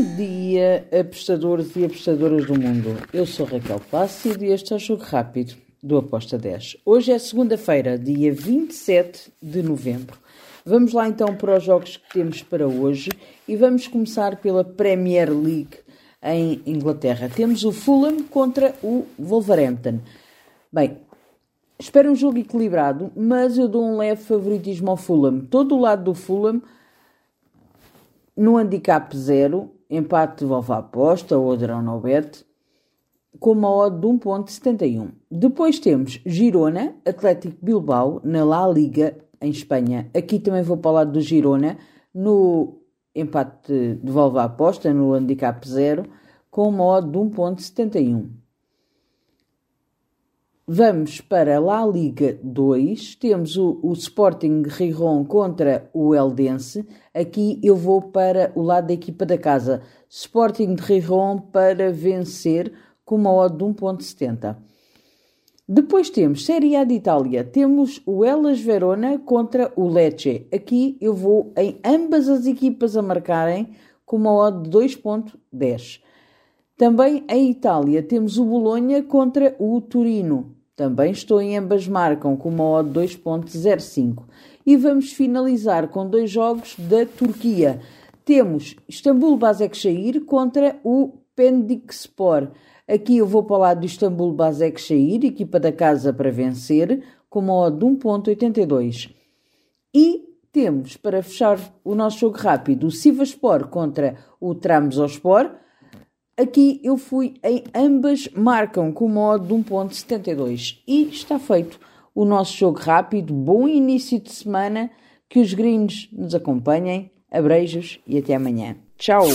Bom dia, apostadores e apostadoras do mundo. Eu sou Raquel Plácido e este é o Jogo Rápido do Aposta 10. Hoje é segunda-feira, dia 27 de novembro. Vamos lá então para os jogos que temos para hoje e vamos começar pela Premier League em Inglaterra. Temos o Fulham contra o Wolverhampton. Bem, espero um jogo equilibrado, mas eu dou um leve favoritismo ao Fulham. Todo o lado do Fulham no handicap 0, empate devolve a aposta ou draw no bet, com uma odd de 1.71. Depois temos Girona, Atlético Bilbao, na La Liga, em Espanha. Aqui também vou lado do Girona, no empate devolve a aposta, no handicap 0, com uma odd de 1.71. Vamos para a La Liga 2. Temos o, o Sporting Rijon contra o Eldense. Aqui eu vou para o lado da equipa da casa. Sporting de Rijon para vencer com uma odd de 1.70. Depois temos Série A de Itália. Temos o Elas Verona contra o Lecce. Aqui eu vou em ambas as equipas a marcarem com uma odd de 2.10. Também em Itália temos o Bolonha contra o Turino. Também estou em ambas marcam com uma odd 2.05. E vamos finalizar com dois jogos da Turquia. Temos Istambul Basaksehir contra o Pendikspor. Aqui eu vou para o lado do Istambul Basaksehir, equipa da casa para vencer, com uma odd de 1.82. E temos, para fechar o nosso jogo rápido, o Sivaspor contra o Trabzonspor. Aqui eu fui em ambas marcam com modo de 1.72 e está feito o nosso jogo rápido. Bom início de semana, que os gringos nos acompanhem. Abreijos e até amanhã. Tchau!